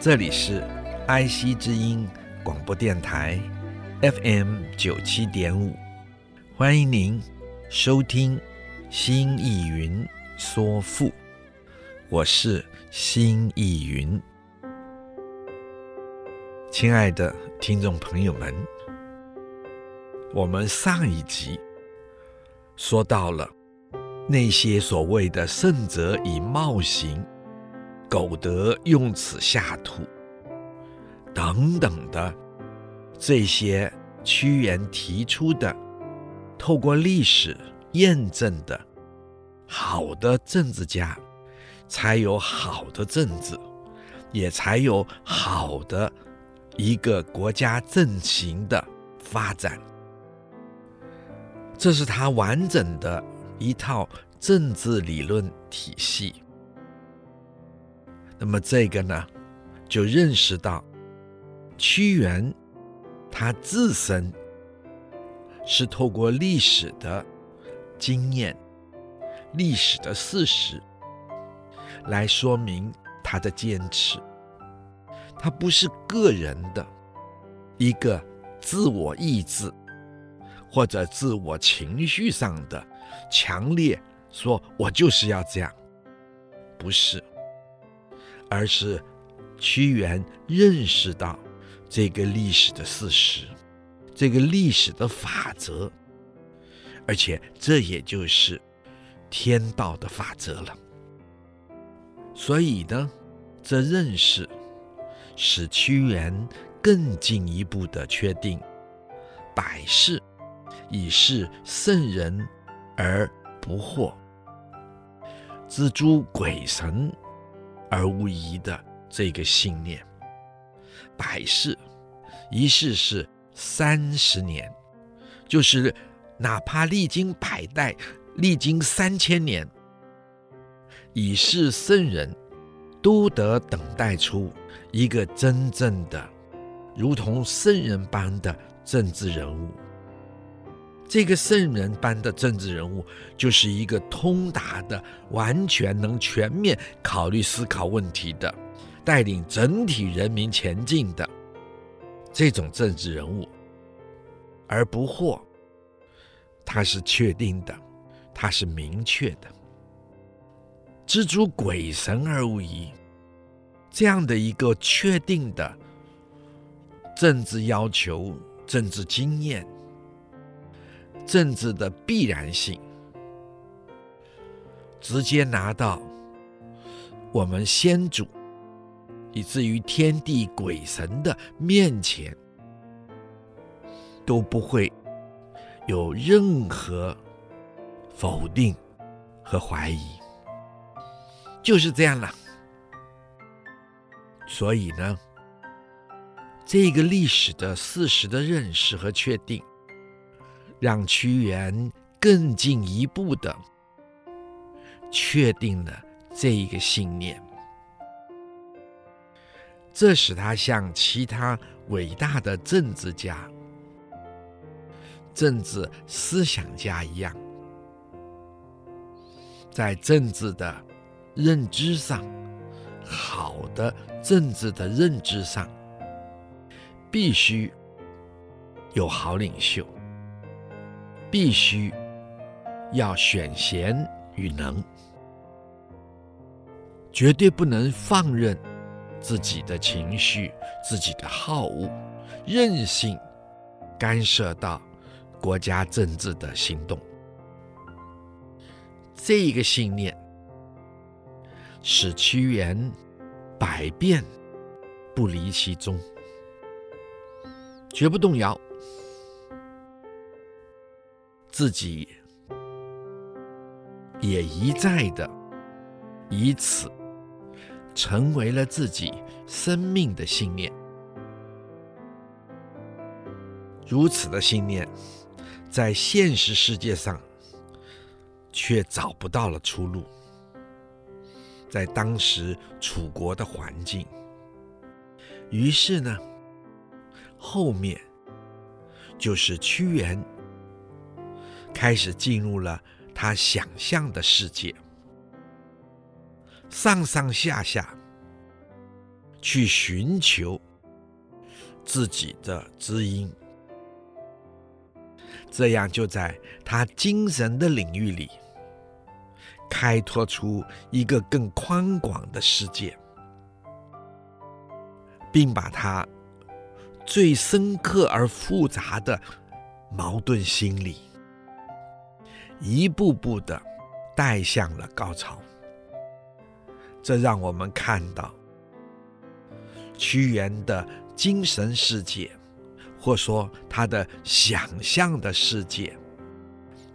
这里是爱惜之音广播电台，FM 九七点五，欢迎您收听《新意云说赋》，我是新意云。亲爱的听众朋友们，我们上一集说到了那些所谓的“圣者以貌行”。苟得用此下土，等等的这些屈原提出的，透过历史验证的，好的政治家才有好的政治，也才有好的一个国家政行的发展。这是他完整的一套政治理论体系。那么这个呢，就认识到屈原他自身是透过历史的经验、历史的事实来说明他的坚持，他不是个人的一个自我意志或者自我情绪上的强烈说，我就是要这样，不是。而是屈原认识到这个历史的事实，这个历史的法则，而且这也就是天道的法则了。所以呢，这认识使屈原更进一步的确定，百世以是圣人而不惑，錙诸鬼神。而无疑的这个信念，百世，一世是三十年，就是哪怕历经百代，历经三千年，以是圣人，都得等待出一个真正的，如同圣人般的政治人物。这个圣人般的政治人物，就是一个通达的、完全能全面考虑思考问题的、带领整体人民前进的这种政治人物，而不惑。他是确定的，他是明确的，知诸鬼神而无疑。这样的一个确定的政治要求、政治经验。政治的必然性，直接拿到我们先祖，以至于天地鬼神的面前，都不会有任何否定和怀疑，就是这样了。所以呢，这个历史的事实的认识和确定。让屈原更进一步的确定了这一个信念，这使他像其他伟大的政治家、政治思想家一样，在政治的认知上，好的政治的认知上，必须有好领袖。必须要选贤与能，绝对不能放任自己的情绪、自己的好恶，任性干涉到国家政治的行动。这一个信念使屈原百变不离其宗，绝不动摇。自己也一再的以此成为了自己生命的信念。如此的信念，在现实世界上却找不到了出路。在当时楚国的环境，于是呢，后面就是屈原开始进入了他想象的世界，上上下下去寻求自己的知音，这样就在他精神的领域里。开拓出一个更宽广的世界，并把他最深刻而复杂的矛盾心理一步步的带向了高潮。这让我们看到屈原的精神世界，或说他的想象的世界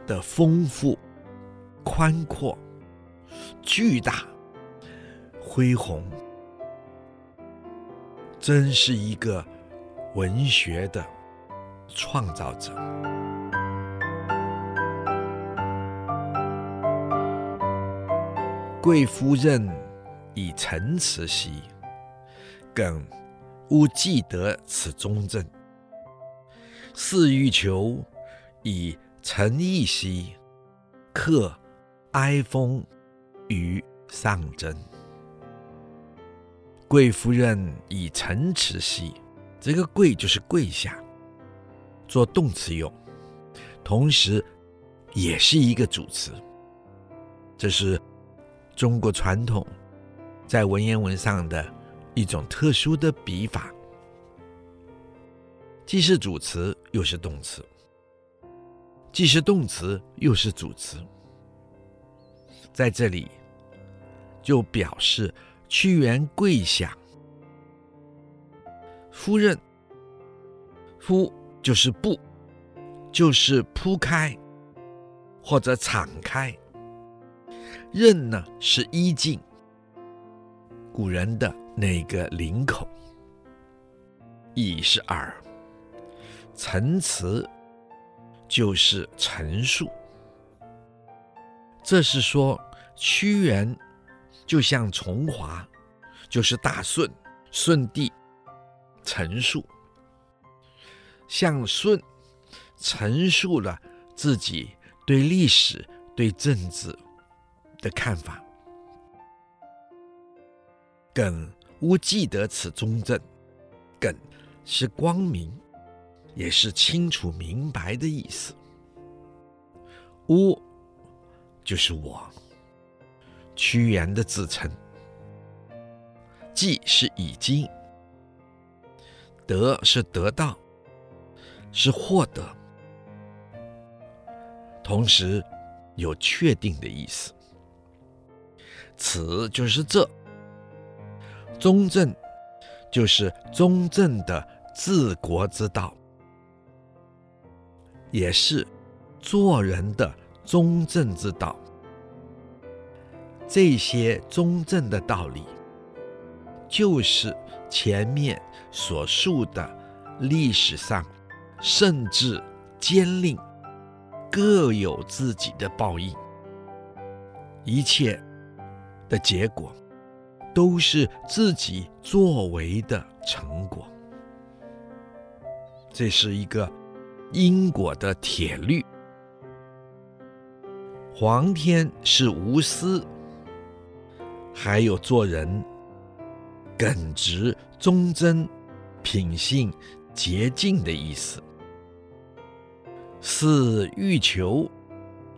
的丰富、宽阔。巨大、恢宏，真是一个文学的创造者。贵夫人以诚辞兮，耿勿既得此中正；似欲求以诚意兮，克哀风。于上征，贵夫人以诚辞兮，这个跪就是跪下，做动词用，同时也是一个主词。这是中国传统在文言文上的一种特殊的笔法，既是主词又是动词，既是动词又是主词。在这里，就表示屈原跪下，夫人，夫就是不，就是铺开或者敞开，刃呢是衣襟，古人的那个领口，以是耳，陈词就是陈述。这是说，屈原就像从华，就是大舜，舜帝陈述，向舜陈述了自己对历史、对政治的看法。耿勿既得此中正，耿是光明，也是清楚明白的意思。勿。就是我，屈原的自称。既是已经，得是得到，是获得，同时有确定的意思。此就是这，中正就是中正的治国之道，也是做人的。中正之道，这些中正的道理，就是前面所述的历史上甚至奸佞各有自己的报应，一切的结果都是自己作为的成果。这是一个因果的铁律。皇天是无私，还有做人耿直、忠贞、品性洁净的意思。四欲求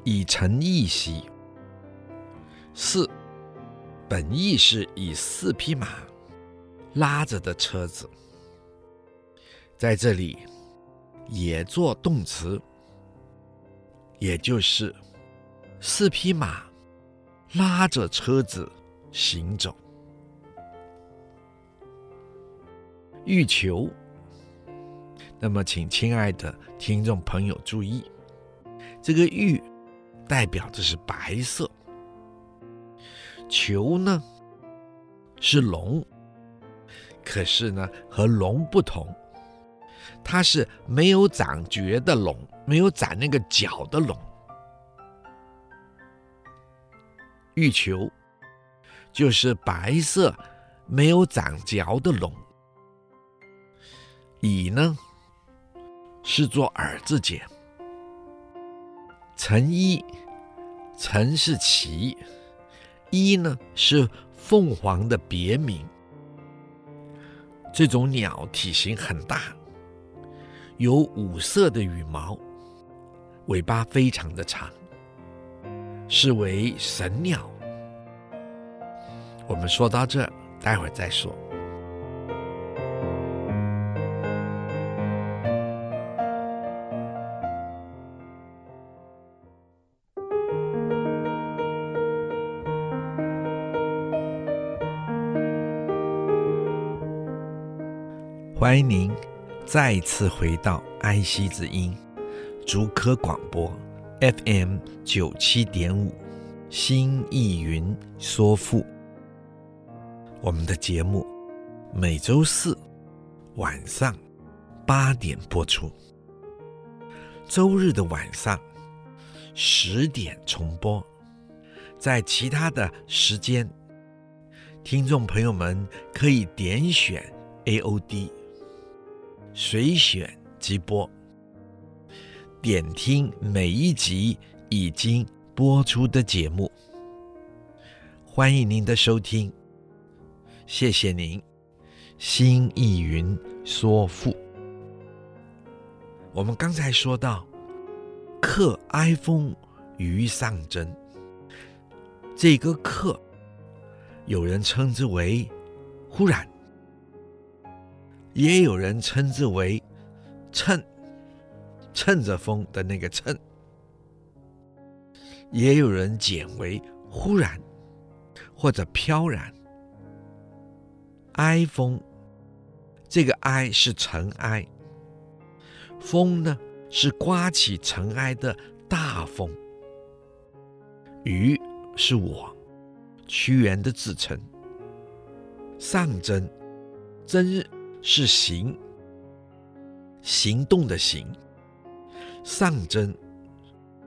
以诚意兮，四本意是以四匹马拉着的车子，在这里也做动词，也就是。四匹马拉着车子行走，欲求。那么，请亲爱的听众朋友注意，这个“欲”代表的是白色。球呢是龙，可是呢和龙不同，它是没有长角的龙，没有长那个角的龙。玉球就是白色没有长角的龙。乙呢是做耳字节。蝉衣，蝉是齐，一呢是凤凰的别名。这种鸟体型很大，有五色的羽毛，尾巴非常的长，是为神鸟。我们说到这，待会儿再说。欢迎您再次回到爱惜之音竹科广播 FM 九七点五新艺云说赋。我们的节目每周四晚上八点播出，周日的晚上十点重播。在其他的时间，听众朋友们可以点选 AOD。随选即播，点听每一集已经播出的节目。欢迎您的收听，谢谢您。心意云说赋，我们刚才说到“克哀风于上征”，这个“克”有人称之为“忽然”。也有人称之为“乘”，乘着风的那个“乘”；也有人简为“忽然”或者“飘然”。哀风，这个“哀”是尘埃，风呢是刮起尘埃的大风。于是我，屈原的自称。上征，征。是行，行动的行。上征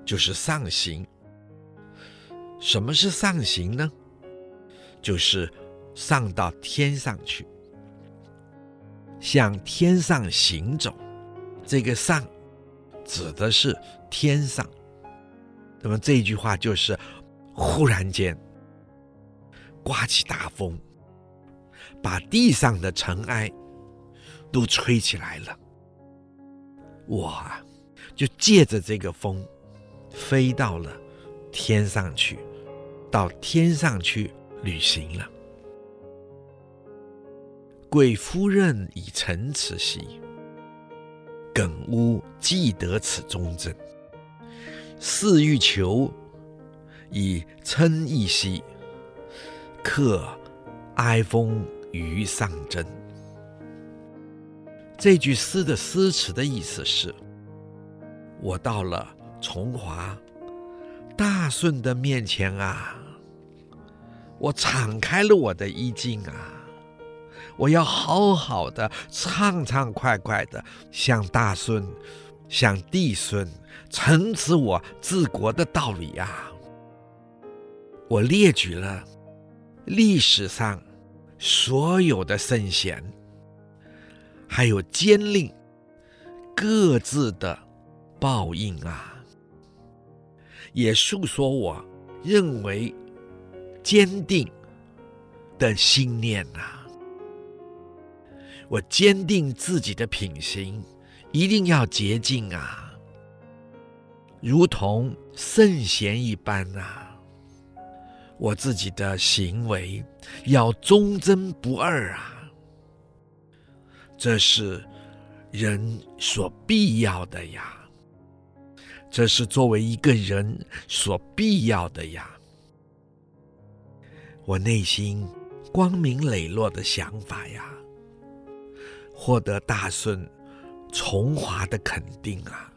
就是上行。什么是上行呢？就是上到天上去，向天上行走。这个上指的是天上。那么这句话就是忽然间刮起大风，把地上的尘埃。都吹起来了，我啊，就借着这个风，飞到了天上去，到天上去旅行了。贵夫人以乘此席，耿媣既得此中正。似欲求以称一席，克哀风于上征。这句诗的诗词的意思是：我到了崇华大顺的面前啊，我敞开了我的衣襟啊，我要好好的畅畅快快的向大顺、向帝孙陈词我治国的道理啊。我列举了历史上所有的圣贤。还有奸佞各自的报应啊，也诉说我认为坚定的信念呐、啊。我坚定自己的品行一定要洁净啊，如同圣贤一般啊。我自己的行为要忠贞不二啊。这是人所必要的呀，这是作为一个人所必要的呀。我内心光明磊落的想法呀，获得大顺、重华的肯定啊，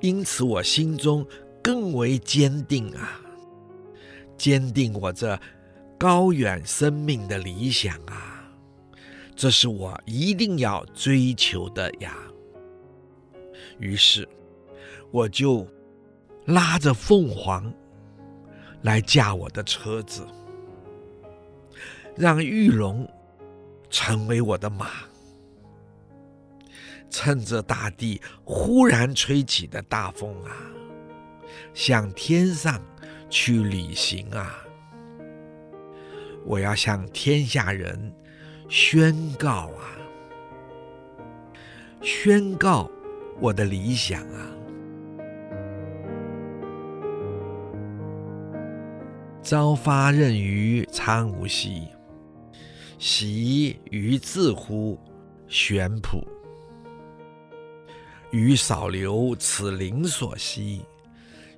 因此我心中更为坚定啊，坚定我这高远生命的理想啊，这是我一定要追求的呀。于是，我就拉着凤凰来驾我的车子，让玉龙成为我的马。趁着大地忽然吹起的大风啊，向天上去旅行啊！我要向天下人宣告啊，宣告我的理想啊！朝发軔于苍梧兮，夕于自乎玄朴。予少流此灵所兮，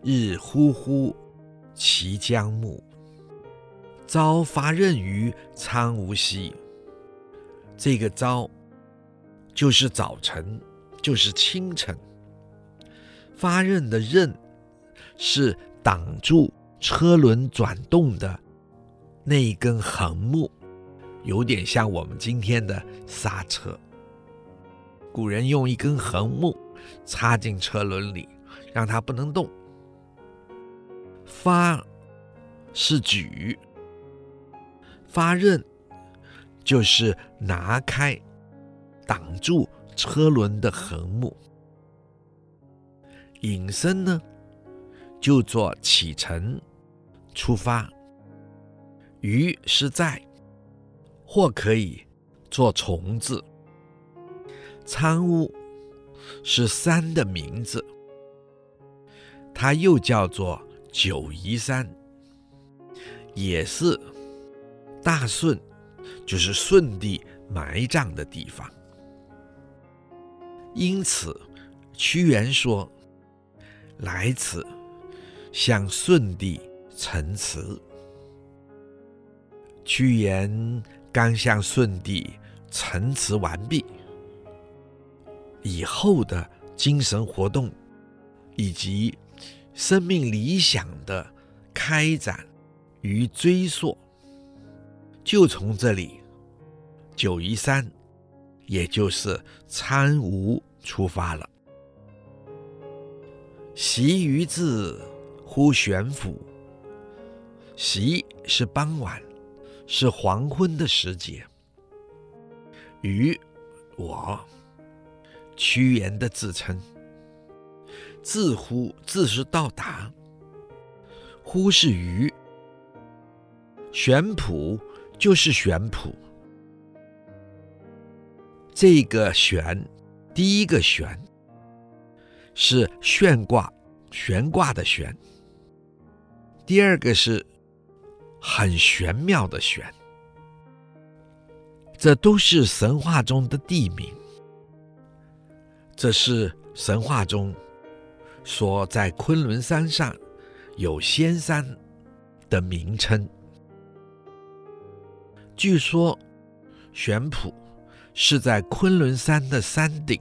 日忽忽其将暮。朝发軔于苍梧兮，这个朝就是早晨，就是清晨。发軔的軔是挡住车轮转动的那一根横木，有点像我们今天的刹车。古人用一根横木插进车轮里，让它不能动。发是举，发刃就是拿开，挡住车轮的横木。引申呢，就做启程、出发。于是在，或可以做虫字。苍梧是山的名字，它又叫做九嶷山，也是大舜，就是舜帝埋葬的地方。因此，屈原说：“来此，向舜帝陈词。”屈原刚向舜帝陈词完毕。以后的精神活动，以及生命理想的开展与追溯，就从这里九夷山，也就是苍梧出发了。夕于自乎玄朴，夕是傍晚，是黄昏的时节。于我。屈原的自称，自乎自是到达，乎是于，玄朴就是玄朴。这个玄，第一个玄是悬挂，悬挂的悬；第二个是很玄妙的玄。这都是神话中的地名。这是神话中说在昆仑山上有仙山的名称。据说玄圃是在昆仑山的山顶。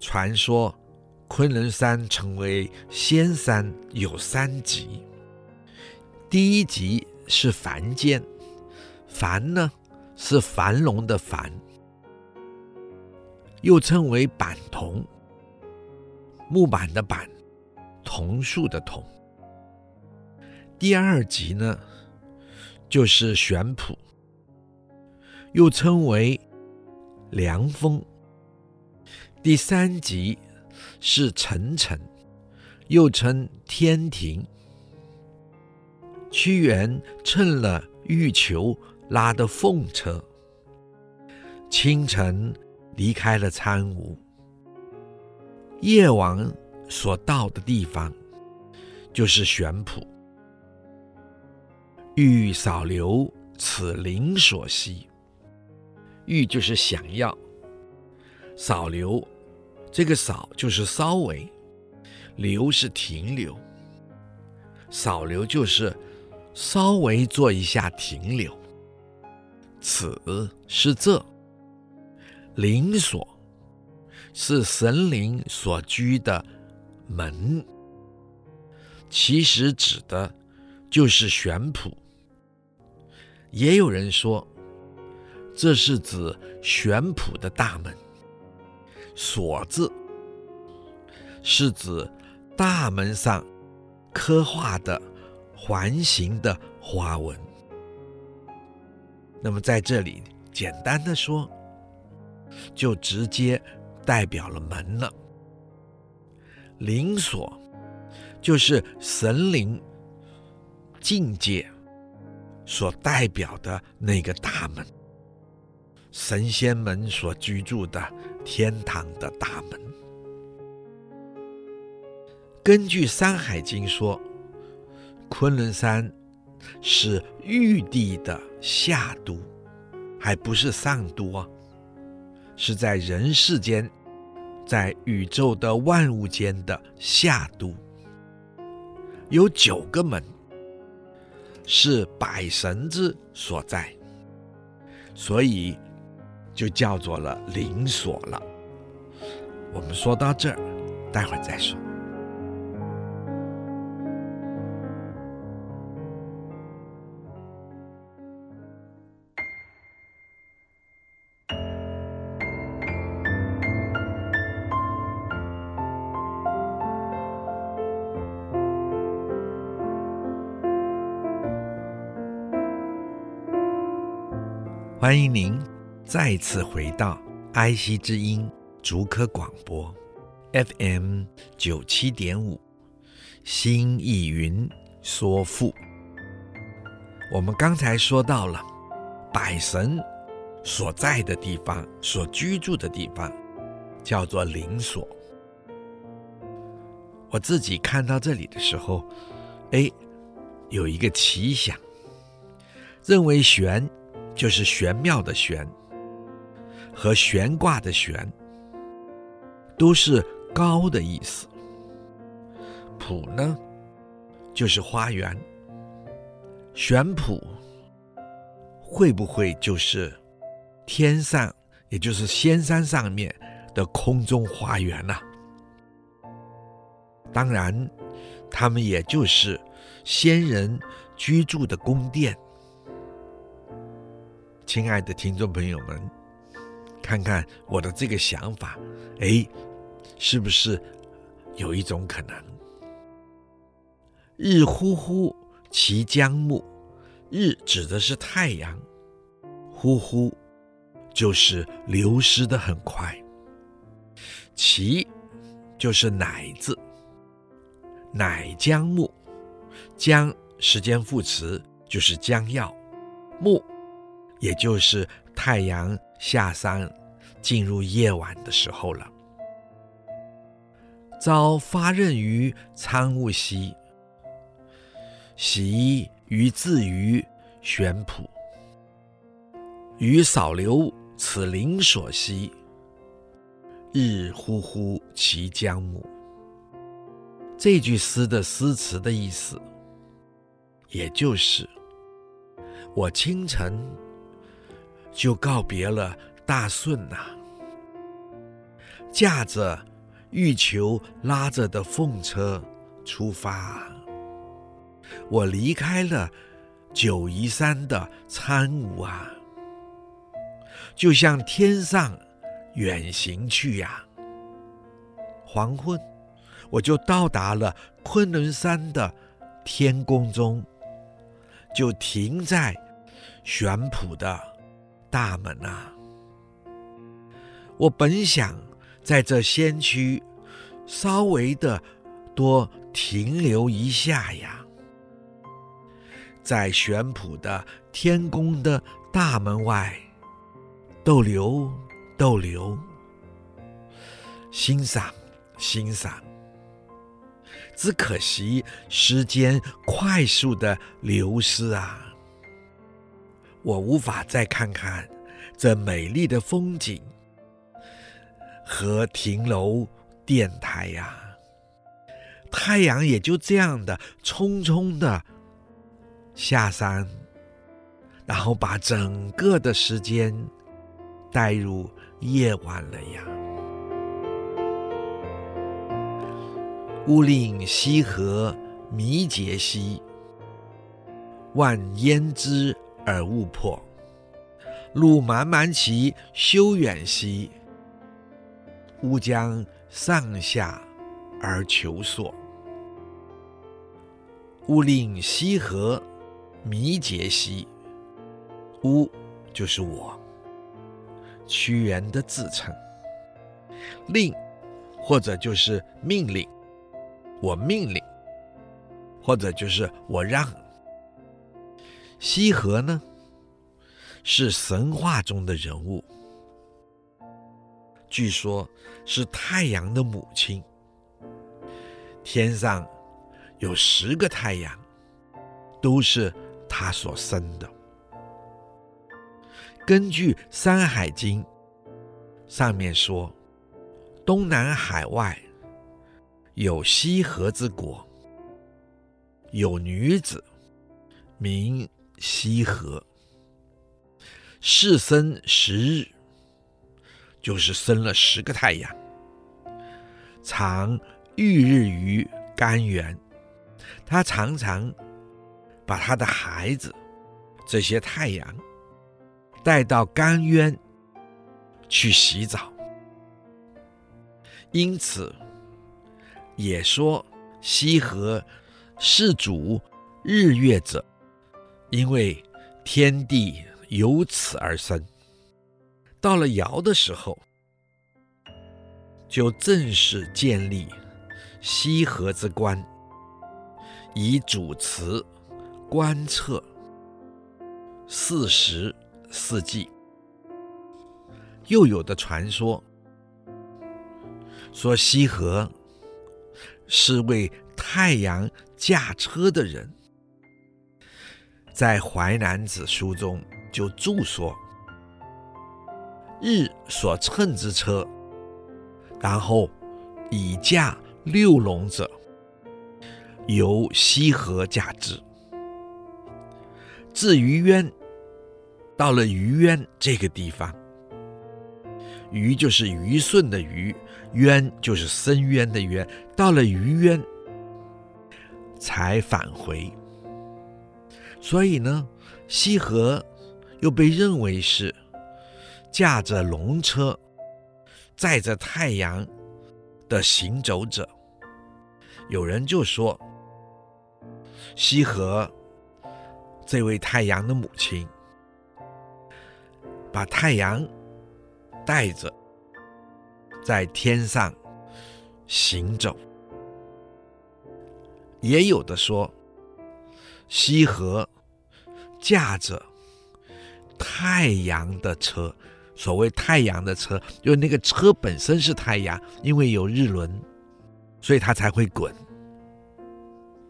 传说昆仑山成为仙山有三级，第一级是凡间，凡呢是繁荣的繁。又称为板桐，木板的板，桐树的桐。第二级呢，就是玄朴，又称为凉风。第三级是沉沉，又称天庭。屈原乘了玉裘拉的凤车，清晨。离开了苍梧，夜晚所到的地方就是玄朴。欲少流此灵所兮，欲就是想要，少流这个少就是稍微，流是停留，少流就是稍微做一下停留。此是这。灵所是神灵所居的门，其实指的就是玄圃。也有人说，这是指玄圃的大门。锁字是指大门上刻画的环形的花纹。那么在这里，简单的说，就直接代表了门了。灵锁就是神灵境界所代表的那个大门，神仙们所居住的天堂的大门。根据《山海经》说，昆仑山是玉帝的下都，还不是上都啊，是在人世间，在宇宙的万物间的下都。有九个门，是百神之所在，所以就叫做了灵所了。我们说到这儿，待会儿再说。欢迎您再次回到爱惜之音竹科广播 FM 九七点五，新意云说赋。我们刚才说到了百神所在的地方，所居住的地方，叫做灵所。我自己看到这里的时候，哎，有一个奇想，认为玄。就是玄妙的玄和悬挂的悬，都是高的意思。圃呢，就是花园。玄圃会不会就是天上，也就是仙山上面的空中花园呢？当然，他们也就是仙人居住的宫殿。亲爱的听众朋友们，看看我的这个想法，哎，是不是有一种可能？日忽忽其将暮，日指的是太阳，忽忽就是流失的很快，其就是乃字，乃将暮，将时间副词就是将要，暮。也就是太阳下山，进入夜晚的时候了。朝发軔于苍梧兮，夕于自于玄圃。雨扫流此灵所兮，日忽忽其将暮。这句诗的诗词的意思，也就是我清晨。就告别了大顺呐、啊，驾着玉裘拉着的凤车出发，我离开了九嶷山的参悟啊，就向天上远行去呀、黄昏，我就到达了昆仑山的天宫中，就停在玄圃的。大门啊！我本想在这仙区稍微的多停留一下呀，在玄圃的天宫的大门外逗留逗留，欣赏欣赏。只可惜时间快速的流失啊！我无法再看看这美丽的风景和亭楼殿台呀、太阳也就这样的匆匆的下山，然后把整个的时间带入夜晚了呀。乌岭西河弥结兮，万烟之而勿破。路漫漫其修远兮，吾将上下而求索。吾令西河弥结兮，吾就是我，屈原的自称。令或者就是命令，我命令，或者就是我让。西河呢，是神话中的人物，据说是太阳的母亲。天上有十个太阳，都是她所生的。根据《山海经》上面说，东南海外有西河之国，有女子名西河。是生十日，就是生了十个太阳。常浴日于甘渊，他常常把他的孩子这些太阳带到甘渊去洗澡。因此，也说西河是主日月者，因为天地。由此而生。到了尧的时候，就正式建立西河之官，以主持观测四时四季。又有的传说说西河是为太阳驾车的人，在《淮南子》书中。就注说：“日所乘之车，然后以驾六龙者，由西河驾之。至于渊，到了于渊这个地方，于就是虞舜的虞，渊就是深渊的渊。到了于渊，才返回。所以呢，西河。”又被认为是驾着龙车载着太阳的行走者。有人就说，西河这位太阳的母亲把太阳带着在天上行走。也有的说，西河驾着。太阳的车，所谓太阳的车，就那个车本身是太阳，因为有日轮，所以它才会滚。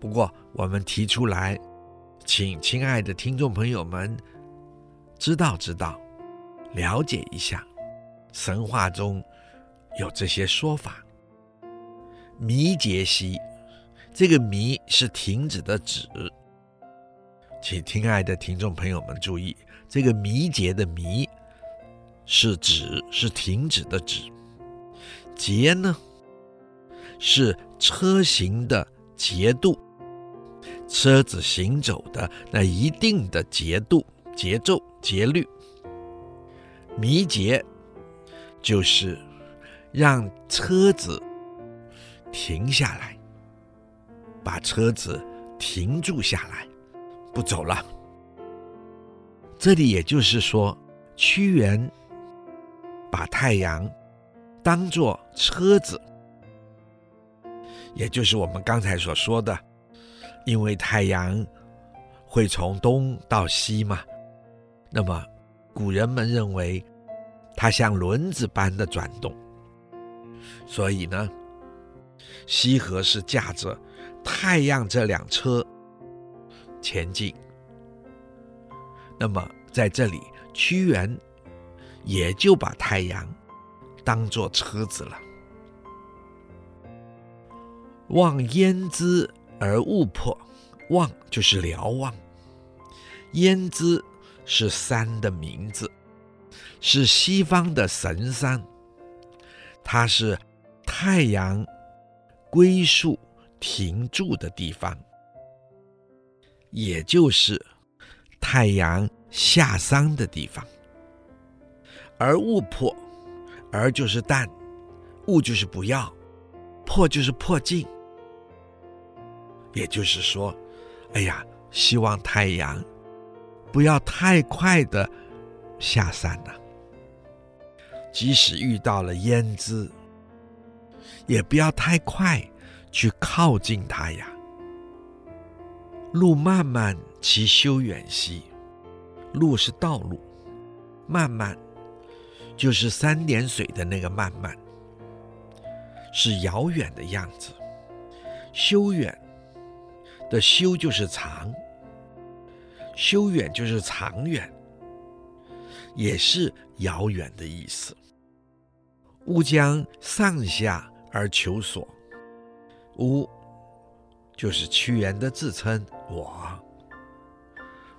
不过我们提出来，请亲爱的听众朋友们知道知道，了解一下，神话中有这些说法。弥结兮，这个弥是停止的止。请亲爱的听众朋友们注意，这个迷结的迷是指，是停止的止。节呢，是车行的节度，车子行走的那一定的节度、节奏、节律。迷结就是让车子停下来，把车子停住下来。不走了。这里也就是说，屈原把太阳当作车子，也就是我们刚才所说的，因为太阳会从东到西嘛，那么古人们认为它像轮子般的转动，所以呢，西河是驾着太阳这辆车。前进。那么在这里，屈原也就把太阳当作车子了。望焉之而勿迫，望就是瞭望。焉之是山的名字，是西方的神山，它是太阳归宿停住的地方。也就是太阳下山的地方。而勿破，而就是淡，勿就是不要，破就是破镜。也就是说，哎呀，希望太阳不要太快的下山了。即使遇到了焉知，也不要太快去靠近它呀。路漫漫其修远兮，路是道路，漫漫就是三点水的那个漫漫，是遥远的样子。修远的修就是长，修远就是长远，也是遥远的意思。吾将上下而求索，吾就是屈原的自称。我，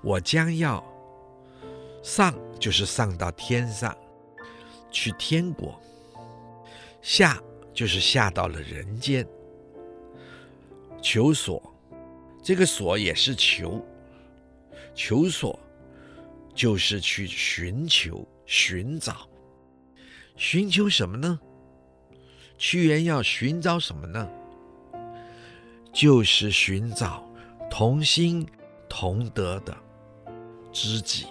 我将要上，就是上到天上，去天国；下，就是下到了人间。求索，这个索也是求，求索就是去寻求、寻找。寻求什么呢？屈原要寻找什么呢？就是寻找同心同德的知己。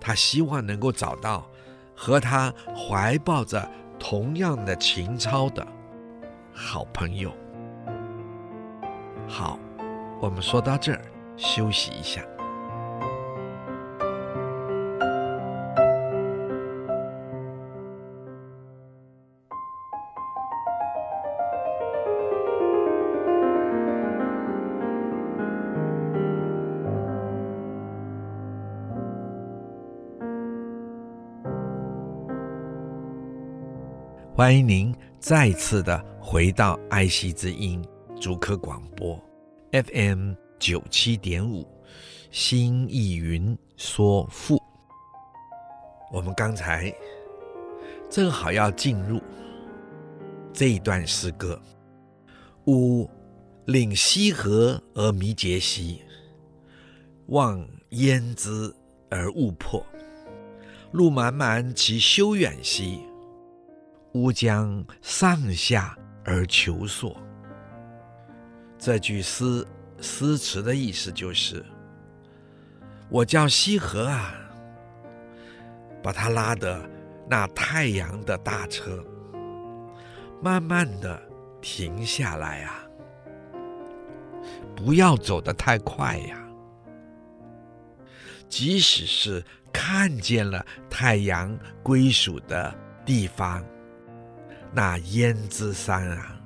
他希望能够找到和他怀抱着同样的情操的好朋友。好，我们说到这儿，休息一下。欢迎您再次的回到爱惜之音竹科广播 FM 九七点五新艺云说赋。我们刚才正好要进入这一段诗歌：吾领西河而弥结兮，望焉知而勿迫。路漫漫其修远兮。吾将上下而求索。这句诗诗词的意思就是：我叫西河啊，把他拉的那太阳的大车，慢慢的停下来啊，不要走得太快呀。即使是看见了太阳归属的地方。那胭脂山啊，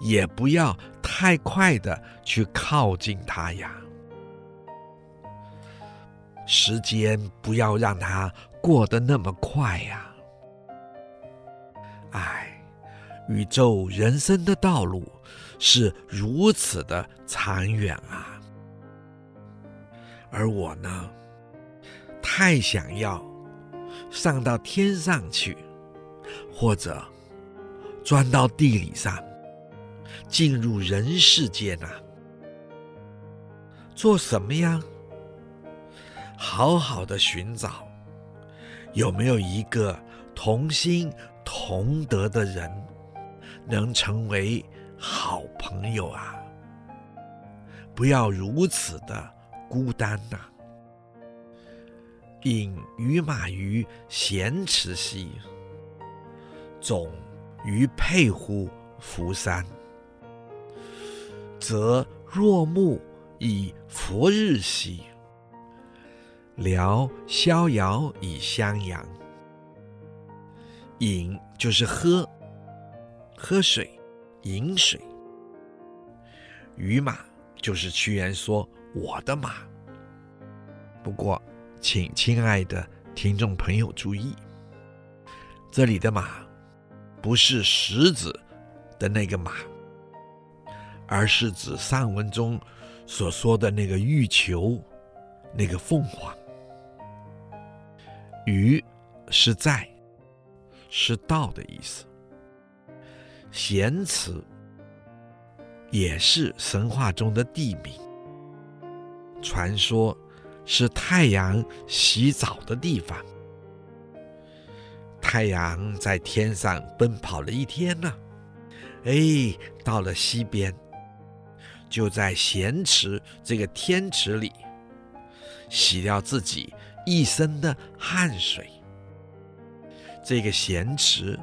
也不要太快的去靠近它呀。时间不要让它过得那么快呀。唉，宇宙人生的道路是如此的长远啊。而我呢，太想要上到天上去。或者钻到地里上，进入人世间啊，做什么呀？好好的寻找，有没有一个同心同德的人，能成为好朋友啊？不要如此的孤单呐、啊。引于马于咸池兮。总于沛乎扶山，则若木以弗日兮，聊逍遥以襄阳。饮就是喝，喝水，饮水。于马就是屈原说我的马。不过，请亲爱的听众朋友注意，这里的马。不是石子的那个马，而是指上文中所说的那个玉球，那个凤凰。于是在，是道的意思。咸池也是神话中的地名，传说是太阳洗澡的地方。太阳在天上奔跑了一天呢，哎，到了西边，就在咸池这个天池里洗掉自己一身的汗水。这个咸池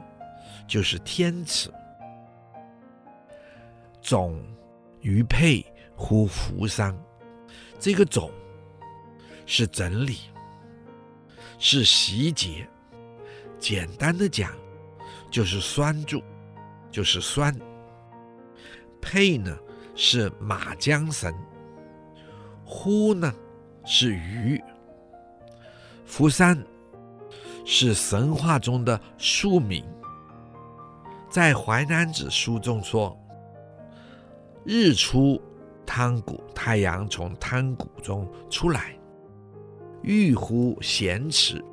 就是天池。总于沛乎扶桑，这个总是整理，是洗洁。简单的讲，就是拴住，就是拴。沛呢是马缰绳，呼呢是鱼，扶桑是神话中的庶民。在《淮南子》书中说：“日出汤谷，太阳从汤谷中出来，浴乎咸池，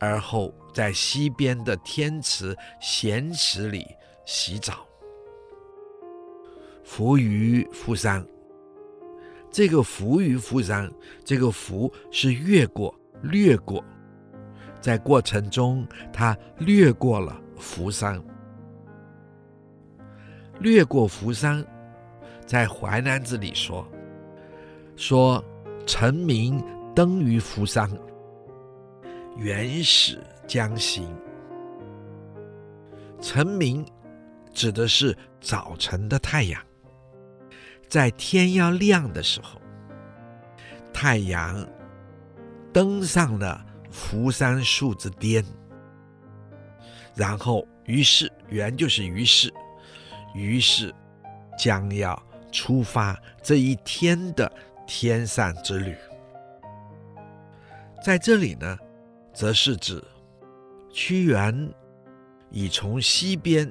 而后。”在西边的天池、咸池里洗澡，扶于扶桑。这个扶于扶桑，这个扶是越过、掠过，在过程中他掠过了扶桑，掠过扶桑，在《淮南子》里说，说臣民登于扶桑，原始。将行。晨明指的是早晨的太阳，在天要亮的时候，太阳登上了扶桑树之巅，然后于是，原就是于是，于是将要出发这一天的天上之旅。在这里呢，则是指。屈原已从西边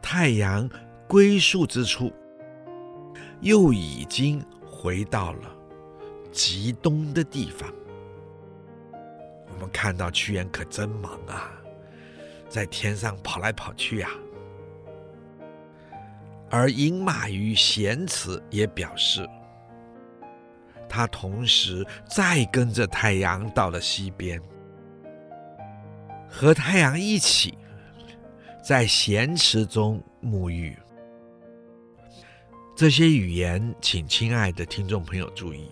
太阳归宿之处，又已经回到了极东的地方。我们看到屈原可真忙啊，在天上跑来跑去呀、啊。而饮马于咸池也表示，他同时再跟着太阳到了西边。和太阳一起在咸池中沐浴。这些语言，请亲爱的听众朋友注意。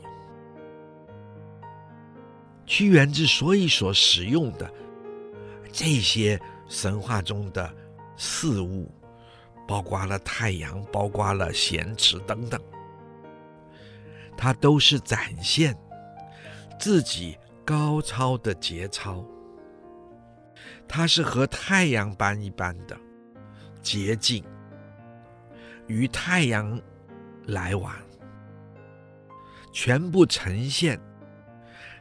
屈原之所以所使用的这些神话中的事物，包括了太阳，包括了咸池等等，它都是展现自己高超的节操。他是和太阳般一般的洁净，与太阳来往，全部呈现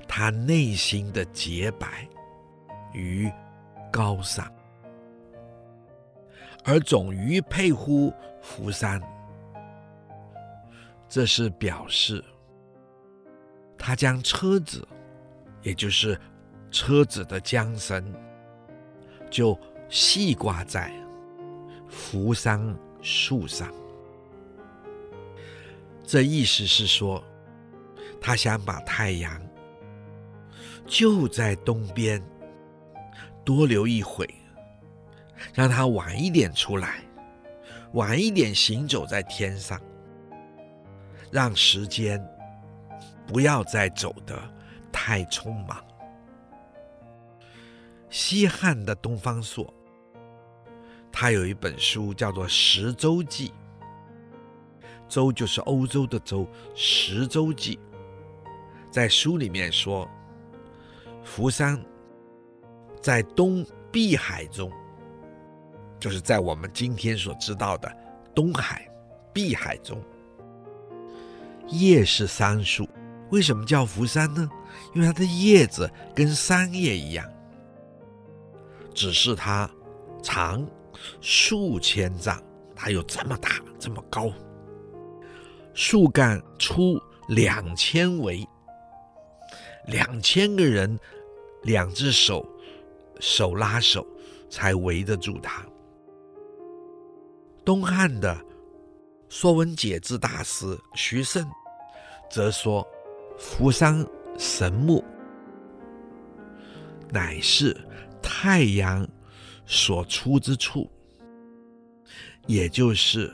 他内心的洁白与高尚。而总于佩乎福山，这是表示他将车子，也就是车子的缰绳。就系挂在扶桑树上，这意思是说，他想把太阳就在东边多留一会，让它晚一点出来，晚一点行走在天上，让时间不要再走得太匆忙。西汉的东方朔，他有一本书叫做《十洲记》，洲就是欧洲的洲，《十洲记》在书里面说，扶桑在东碧海中，就是在我们今天所知道的东海、碧海中，叶是桑树，为什么叫扶桑呢？因为它的叶子跟桑叶一样。只是它长数千丈，它有这么大这么高，树干粗两千围，两千个人两只手手拉手才围得住它。东汉的《说文解字》大师徐慎则说扶桑神木乃是太阳所出之处，也就是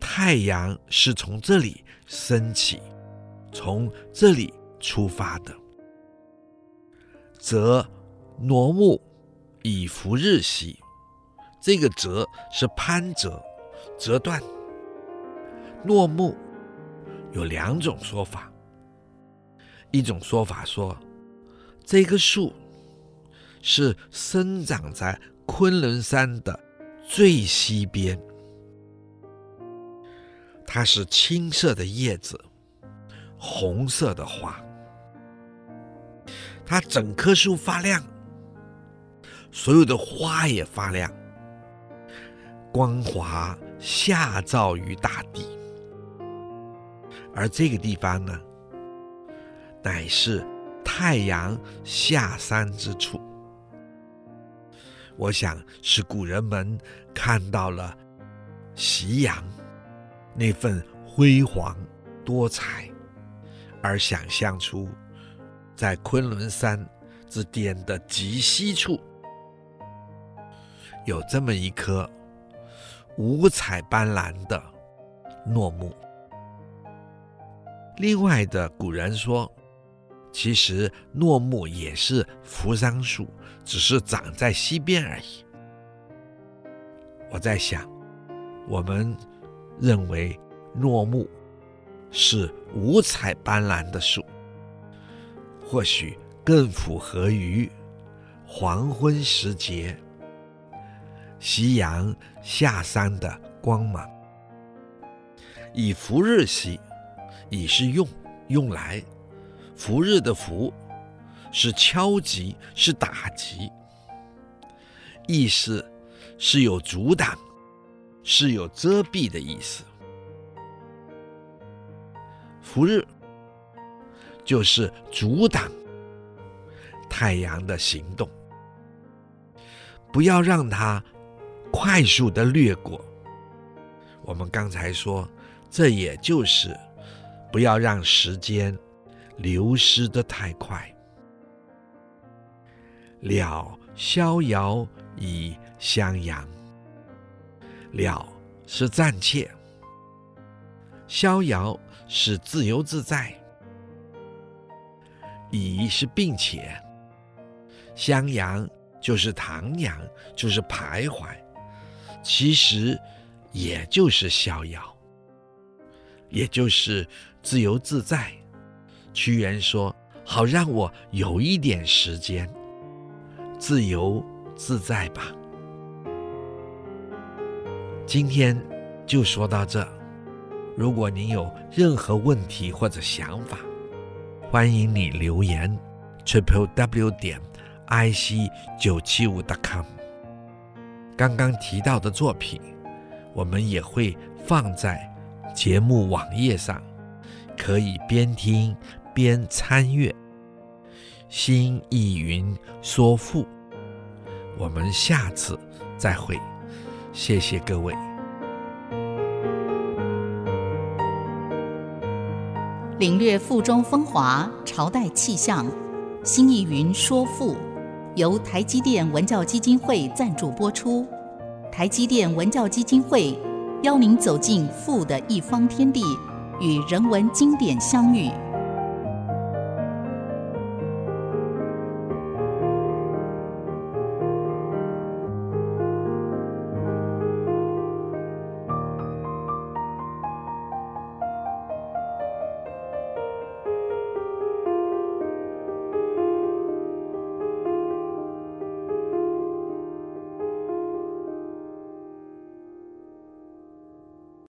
太阳是从这里升起，从这里出发的，则挪木以扶日兮。这个折是攀折、折断。挪木有两种说法，一种说法说，这棵树是生长在昆仑山的最西边，它是青色的叶子，红色的花，它整棵树发亮，所有的花也发亮。光华下照于大地，而这个地方呢，乃是太阳下山之处。我想是古人们看到了夕阳那份辉煌多彩，而想象出在昆仑山之巅的极西处有这么一棵。五彩斑斓的诺木。另外的古人说，其实诺木也是扶桑树，只是长在西边而已。我在想，我们认为挪木是五彩斑斓的树，或许更符合于黄昏时节。夕阳下山的光芒，以扶日兮，以是用用来，扶日的扶是敲击，是打击，意思是有阻挡，是有遮蔽的意思。福日就是阻挡太阳的行动，不要让它。快速的掠过。我们刚才说，这也就是不要让时间流失的太快。了逍遥以襄阳，了是暂且，逍遥是自由自在，以是并且，襄阳就是徜徉，就是徘徊。其实，也就是逍遥，也就是自由自在。屈原说：“好让我有一点时间，自由自在吧。”今天就说到这。如果您有任何问题或者想法，欢迎你留言：triple w 点 i c 九七五 dot com。刚刚提到的作品，我们也会放在节目网页上，可以边听边参阅。新意云说赋，我们下次再会，谢谢各位。领略赋中风华，朝代气象。新意云说赋。由台积电文教基金会赞助播出，台积电文教基金会邀您走进赋的一方天地，与人文经典相遇。